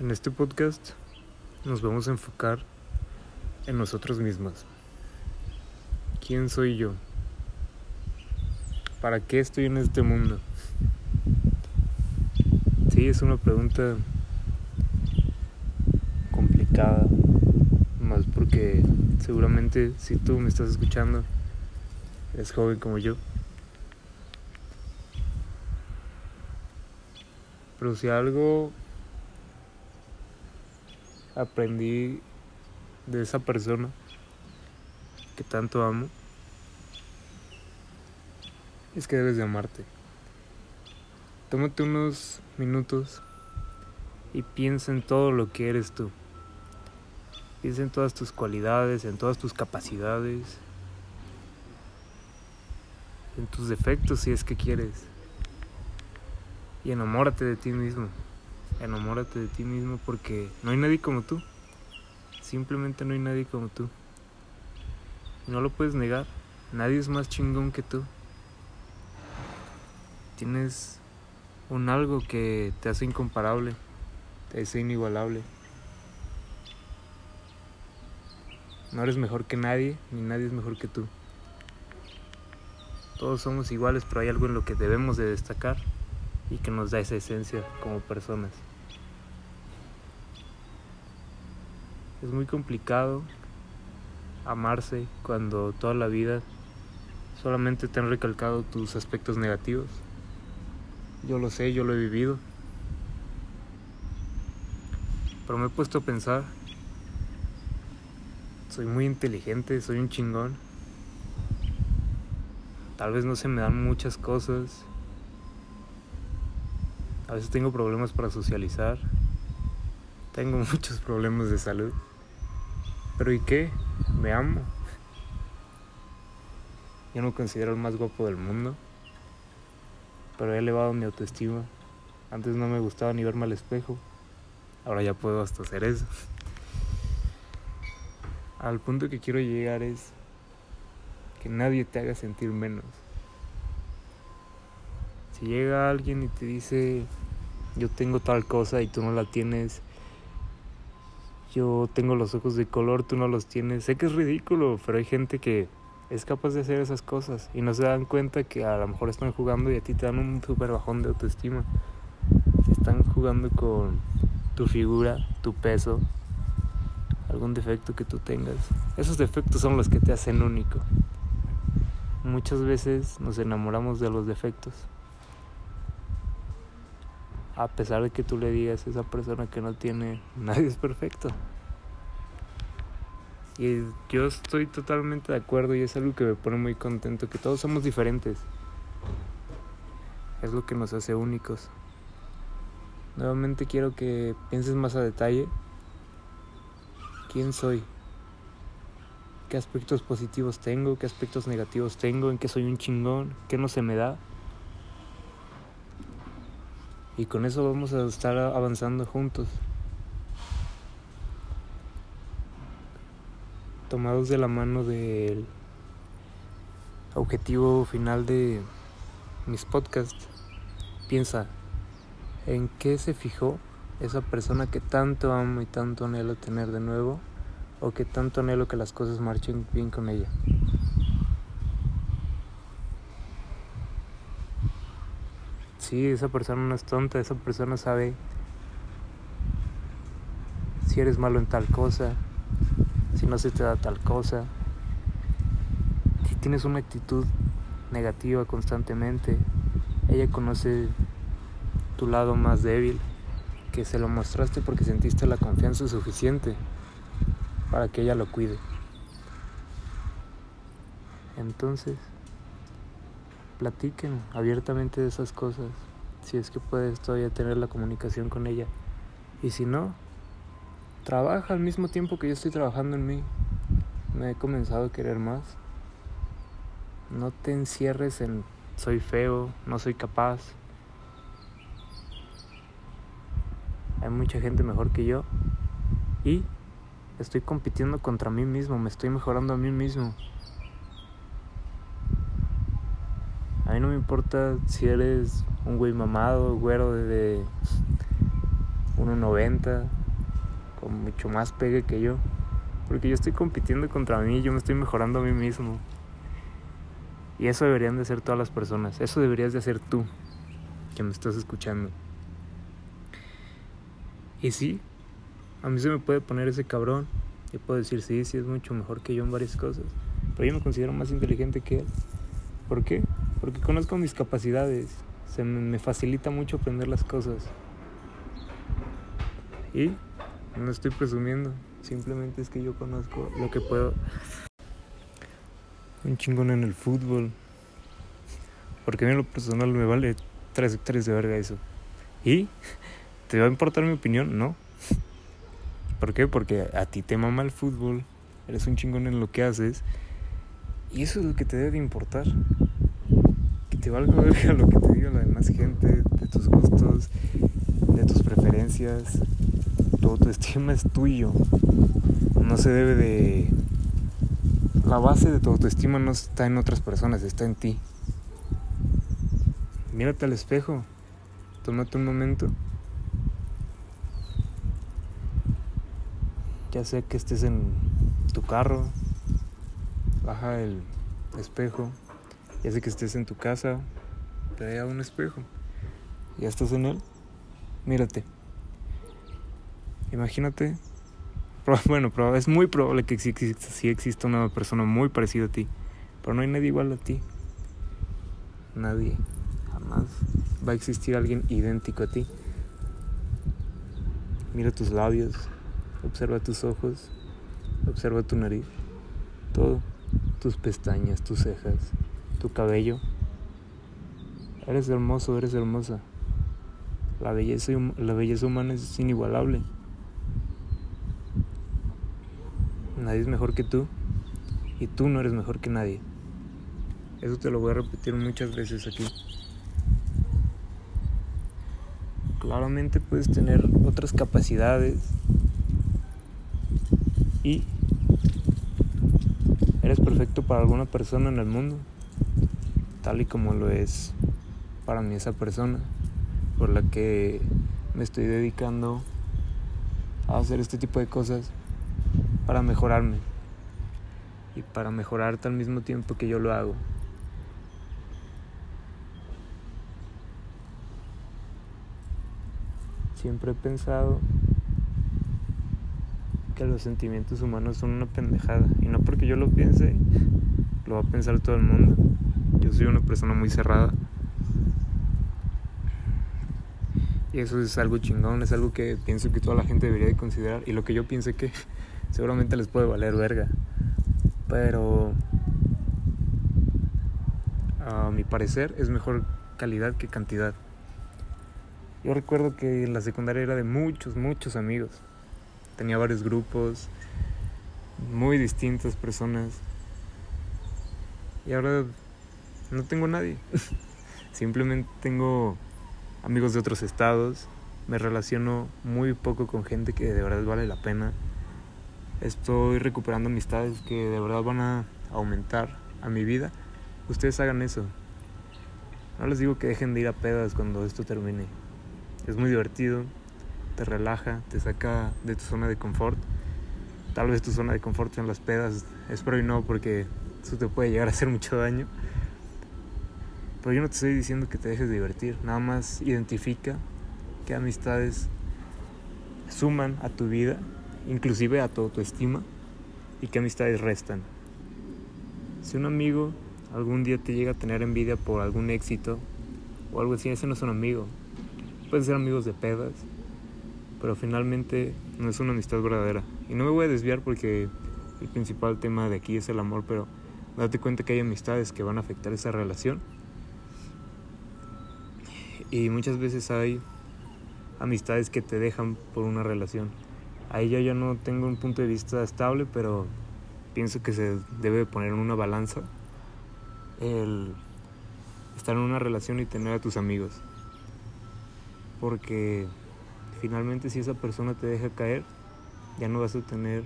En este podcast nos vamos a enfocar en nosotros mismos. ¿Quién soy yo? ¿Para qué estoy en este mundo? Sí, es una pregunta complicada, más porque seguramente si tú me estás escuchando, eres joven como yo. Pero si algo aprendí de esa persona que tanto amo es que debes de amarte. Tómate unos minutos y piensa en todo lo que eres tú. Piensa en todas tus cualidades, en todas tus capacidades, en tus defectos si es que quieres. Y enamórate de ti mismo enamórate de ti mismo porque no hay nadie como tú. Simplemente no hay nadie como tú. No lo puedes negar. Nadie es más chingón que tú. Tienes un algo que te hace incomparable, te hace inigualable. No eres mejor que nadie, ni nadie es mejor que tú. Todos somos iguales, pero hay algo en lo que debemos de destacar y que nos da esa esencia como personas. Es muy complicado amarse cuando toda la vida solamente te han recalcado tus aspectos negativos. Yo lo sé, yo lo he vivido. Pero me he puesto a pensar, soy muy inteligente, soy un chingón. Tal vez no se me dan muchas cosas, a veces tengo problemas para socializar. Tengo muchos problemas de salud. Pero ¿y qué? Me amo. Yo no considero el más guapo del mundo. Pero he elevado mi autoestima. Antes no me gustaba ni verme al espejo. Ahora ya puedo hasta hacer eso. Al punto que quiero llegar es que nadie te haga sentir menos. Si llega alguien y te dice, yo tengo tal cosa y tú no la tienes, yo tengo los ojos de color, tú no los tienes, sé que es ridículo, pero hay gente que es capaz de hacer esas cosas y no se dan cuenta que a lo mejor están jugando y a ti te dan un super bajón de autoestima. Están jugando con tu figura, tu peso, algún defecto que tú tengas. Esos defectos son los que te hacen único. Muchas veces nos enamoramos de los defectos a pesar de que tú le digas a esa persona que no tiene, nadie es perfecto. Y yo estoy totalmente de acuerdo y es algo que me pone muy contento, que todos somos diferentes. Es lo que nos hace únicos. Nuevamente quiero que pienses más a detalle. ¿Quién soy? ¿Qué aspectos positivos tengo? ¿Qué aspectos negativos tengo? ¿En qué soy un chingón? ¿Qué no se me da? Y con eso vamos a estar avanzando juntos. Tomados de la mano del objetivo final de mis podcasts. Piensa, ¿en qué se fijó esa persona que tanto amo y tanto anhelo tener de nuevo? ¿O que tanto anhelo que las cosas marchen bien con ella? Sí, esa persona no es tonta, esa persona sabe si eres malo en tal cosa, si no se te da tal cosa, si tienes una actitud negativa constantemente, ella conoce tu lado más débil, que se lo mostraste porque sentiste la confianza suficiente para que ella lo cuide. Entonces, platiquen abiertamente de esas cosas, si es que puedes todavía tener la comunicación con ella. Y si no, trabaja al mismo tiempo que yo estoy trabajando en mí. Me he comenzado a querer más. No te encierres en soy feo, no soy capaz. Hay mucha gente mejor que yo. Y estoy compitiendo contra mí mismo, me estoy mejorando a mí mismo. A mí no me importa si eres un güey mamado, güero de, 1.90, con mucho más pegue que yo. Porque yo estoy compitiendo contra mí, yo me estoy mejorando a mí mismo. Y eso deberían de hacer todas las personas. Eso deberías de hacer tú, que me estás escuchando. Y sí, a mí se me puede poner ese cabrón. Y puedo decir, sí, sí, es mucho mejor que yo en varias cosas. Pero yo me considero más inteligente que él. ¿Por qué? Porque conozco mis capacidades. Se me facilita mucho aprender las cosas. Y no estoy presumiendo. Simplemente es que yo conozco lo que puedo. Un chingón en el fútbol. Porque a mí en lo personal me vale tres hectáreas de verga eso. ¿Y? ¿Te va a importar mi opinión? No. ¿Por qué? Porque a ti te mama el fútbol. Eres un chingón en lo que haces. Y eso es lo que te debe de importar. Te valga verga lo que te diga la demás gente, de tus gustos, de tus preferencias. Tu autoestima es tuyo. No se debe de... La base de tu autoestima no está en otras personas, está en ti. Mírate al espejo. Tómate un momento. Ya sé que estés en tu carro, baja el espejo. Ya sé que estés en tu casa, trae a un espejo. Ya estás en él. Mírate. Imagínate. Bueno, es muy probable que sí, exista una persona muy parecida a ti. Pero no hay nadie igual a ti. Nadie. Jamás va a existir alguien idéntico a ti. Mira tus labios. Observa tus ojos. Observa tu nariz. Todo tus pestañas, tus cejas, tu cabello. Eres hermoso, eres hermosa. La belleza, la belleza humana es inigualable. Nadie es mejor que tú y tú no eres mejor que nadie. Eso te lo voy a repetir muchas veces aquí. Claramente puedes tener otras capacidades y Eres perfecto para alguna persona en el mundo, tal y como lo es para mí esa persona por la que me estoy dedicando a hacer este tipo de cosas para mejorarme y para mejorarte al mismo tiempo que yo lo hago. Siempre he pensado que los sentimientos humanos son una pendejada. Y no porque yo lo piense, lo va a pensar todo el mundo. Yo soy una persona muy cerrada. Y eso es algo chingón, es algo que pienso que toda la gente debería de considerar. Y lo que yo piense que seguramente les puede valer verga. Pero a mi parecer es mejor calidad que cantidad. Yo recuerdo que la secundaria era de muchos, muchos amigos tenía varios grupos, muy distintas personas. Y ahora no tengo nadie. Simplemente tengo amigos de otros estados. Me relaciono muy poco con gente que de verdad vale la pena. Estoy recuperando amistades que de verdad van a aumentar a mi vida. Ustedes hagan eso. No les digo que dejen de ir a pedas cuando esto termine. Es muy divertido, te relaja, te saca de tu zona de confort. Tal vez tu zona de confort en las pedas, espero y no, porque eso te puede llegar a hacer mucho daño. Pero yo no te estoy diciendo que te dejes de divertir, nada más identifica qué amistades suman a tu vida, inclusive a tu estima y qué amistades restan. Si un amigo algún día te llega a tener envidia por algún éxito o algo así, ese no es un amigo. Pueden ser amigos de pedas, pero finalmente no es una amistad verdadera. Y no me voy a desviar porque el principal tema de aquí es el amor, pero date cuenta que hay amistades que van a afectar esa relación. Y muchas veces hay amistades que te dejan por una relación. Ahí ya yo no tengo un punto de vista estable, pero pienso que se debe poner en una balanza el estar en una relación y tener a tus amigos. Porque finalmente si esa persona te deja caer, ya no vas a tener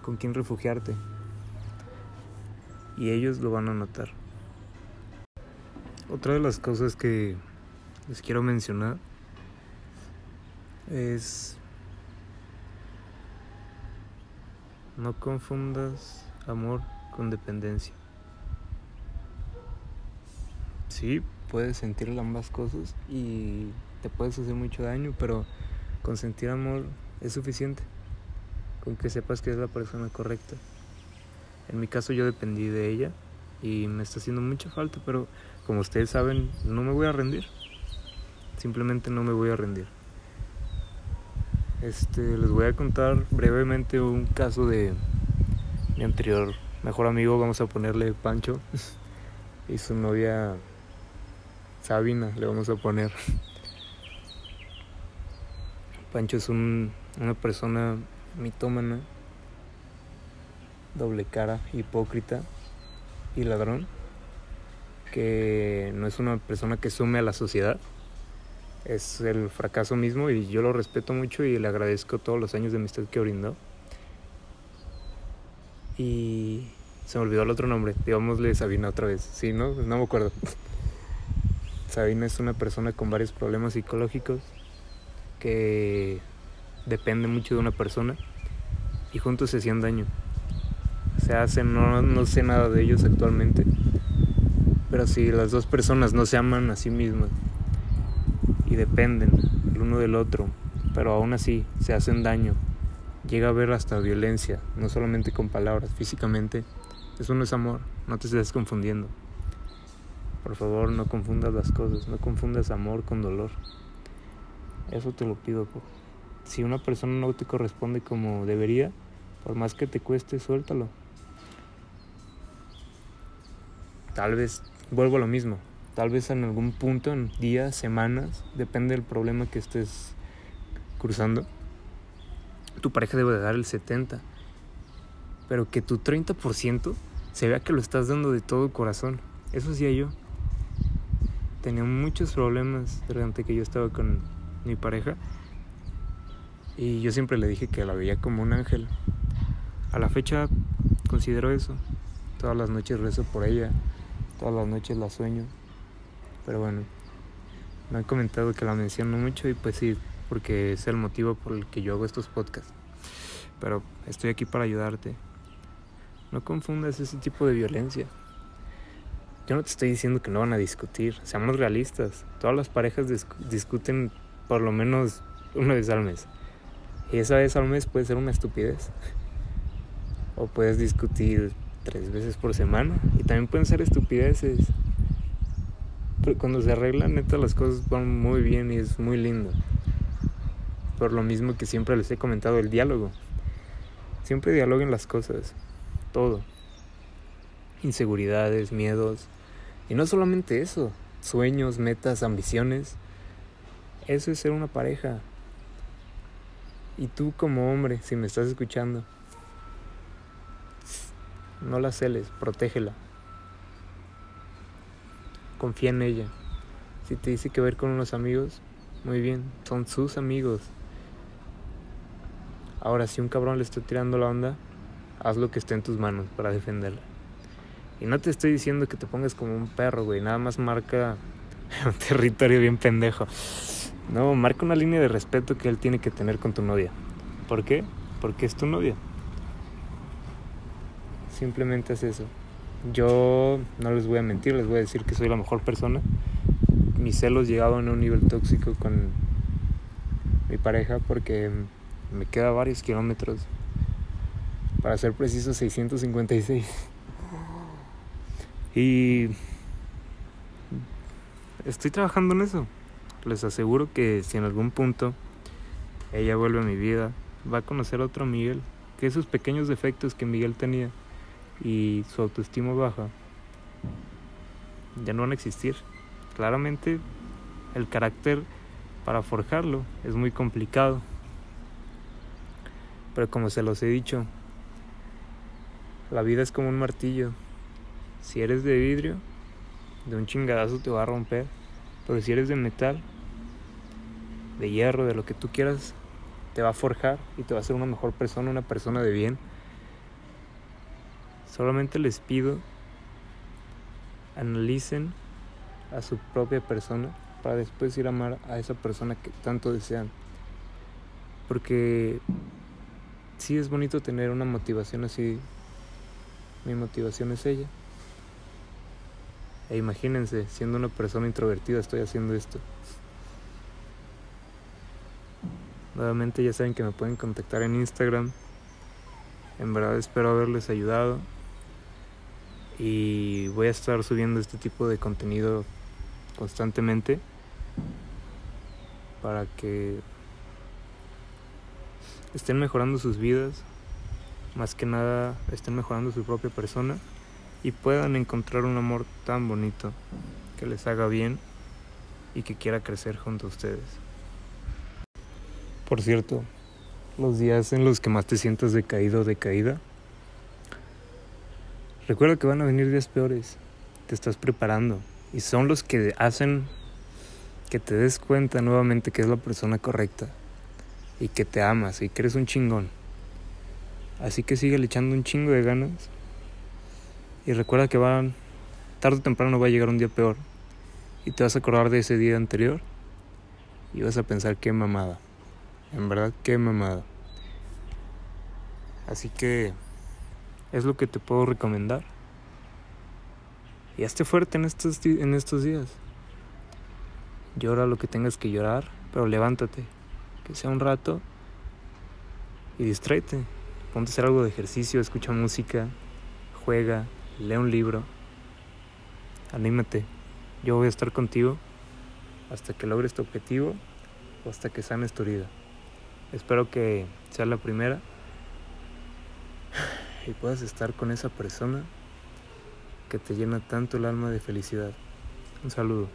con quién refugiarte. Y ellos lo van a notar. Otra de las cosas que les quiero mencionar es no confundas amor con dependencia. Sí, puedes sentir ambas cosas y te puedes hacer mucho daño, pero con sentir amor es suficiente. Con que sepas que es la persona correcta. En mi caso yo dependí de ella y me está haciendo mucha falta, pero como ustedes saben, no me voy a rendir. Simplemente no me voy a rendir. Este, les voy a contar brevemente un caso de mi anterior mejor amigo, vamos a ponerle Pancho, y su novia Sabina, le vamos a poner. Pancho es un, una persona mitómana, doble cara, hipócrita y ladrón, que no es una persona que sume a la sociedad, es el fracaso mismo y yo lo respeto mucho y le agradezco todos los años de amistad que brindó. Y se me olvidó el otro nombre, digámosle Sabina otra vez, sí, ¿no? No me acuerdo. Sabina es una persona con varios problemas psicológicos que depende mucho de una persona y juntos se hacían daño. Se hacen, no, no sé nada de ellos actualmente, pero si las dos personas no se aman a sí mismas y dependen el uno del otro, pero aún así se hacen daño, llega a haber hasta violencia, no solamente con palabras, físicamente, eso no es amor, no te estés confundiendo. Por favor, no confundas las cosas, no confundas amor con dolor. Eso te lo pido. Si una persona no te corresponde como debería, por más que te cueste, suéltalo. Tal vez vuelvo a lo mismo. Tal vez en algún punto, en días, semanas, depende del problema que estés cruzando, tu pareja debe de dar el 70%. Pero que tu 30% se vea que lo estás dando de todo corazón. Eso hacía yo tenía muchos problemas durante que yo estaba con mi pareja y yo siempre le dije que la veía como un ángel. A la fecha considero eso. Todas las noches rezo por ella, todas las noches la sueño. Pero bueno, me han comentado que la menciono mucho y pues sí, porque es el motivo por el que yo hago estos podcasts. Pero estoy aquí para ayudarte. No confundas ese tipo de violencia. Yo no te estoy diciendo que no van a discutir, seamos realistas. Todas las parejas discuten por lo menos una vez al mes. Y esa vez al mes puede ser una estupidez. O puedes discutir tres veces por semana. Y también pueden ser estupideces. Pero cuando se arreglan, neta, las cosas van muy bien y es muy lindo. Por lo mismo que siempre les he comentado, el diálogo. Siempre dialoguen las cosas. Todo. Inseguridades, miedos, y no solamente eso, sueños, metas, ambiciones. Eso es ser una pareja. Y tú como hombre, si me estás escuchando, no la celes, protégela. Confía en ella. Si te dice que ver con unos amigos, muy bien, son sus amigos. Ahora, si un cabrón le está tirando la onda, haz lo que esté en tus manos para defenderla. Y no te estoy diciendo que te pongas como un perro, güey. Nada más marca un territorio bien pendejo. No, marca una línea de respeto que él tiene que tener con tu novia. ¿Por qué? Porque es tu novia. Simplemente es eso. Yo no les voy a mentir, les voy a decir que soy la mejor persona. Mis celos llegaban a un nivel tóxico con mi pareja porque me queda varios kilómetros. Para ser preciso, 656. Y estoy trabajando en eso. Les aseguro que si en algún punto ella vuelve a mi vida, va a conocer a otro Miguel, que esos pequeños defectos que Miguel tenía y su autoestima baja ya no van a existir. Claramente el carácter para forjarlo es muy complicado. Pero como se los he dicho, la vida es como un martillo. Si eres de vidrio, de un chingadazo te va a romper. Pero si eres de metal, de hierro, de lo que tú quieras, te va a forjar y te va a hacer una mejor persona, una persona de bien. Solamente les pido, analicen a su propia persona para después ir a amar a esa persona que tanto desean. Porque sí es bonito tener una motivación así. Mi motivación es ella. E imagínense, siendo una persona introvertida estoy haciendo esto. Nuevamente ya saben que me pueden contactar en Instagram. En verdad espero haberles ayudado. Y voy a estar subiendo este tipo de contenido constantemente para que estén mejorando sus vidas, más que nada estén mejorando su propia persona y puedan encontrar un amor tan bonito que les haga bien y que quiera crecer junto a ustedes. Por cierto, los días en los que más te sientas decaído o decaída, recuerda que van a venir días peores. Te estás preparando y son los que hacen que te des cuenta nuevamente que es la persona correcta y que te amas y que eres un chingón. Así que sigue echando un chingo de ganas y recuerda que van tarde o temprano va a llegar un día peor y te vas a acordar de ese día anterior y vas a pensar qué mamada. En verdad, qué mamada. Así que es lo que te puedo recomendar. Y hazte fuerte en estos, en estos días. Llora lo que tengas que llorar, pero levántate. Que sea un rato y distráete. Ponte a hacer algo de ejercicio, escucha música, juega, lee un libro. Anímate. Yo voy a estar contigo hasta que logres tu objetivo o hasta que sanes tu herida. Espero que sea la primera y puedas estar con esa persona que te llena tanto el alma de felicidad. Un saludo.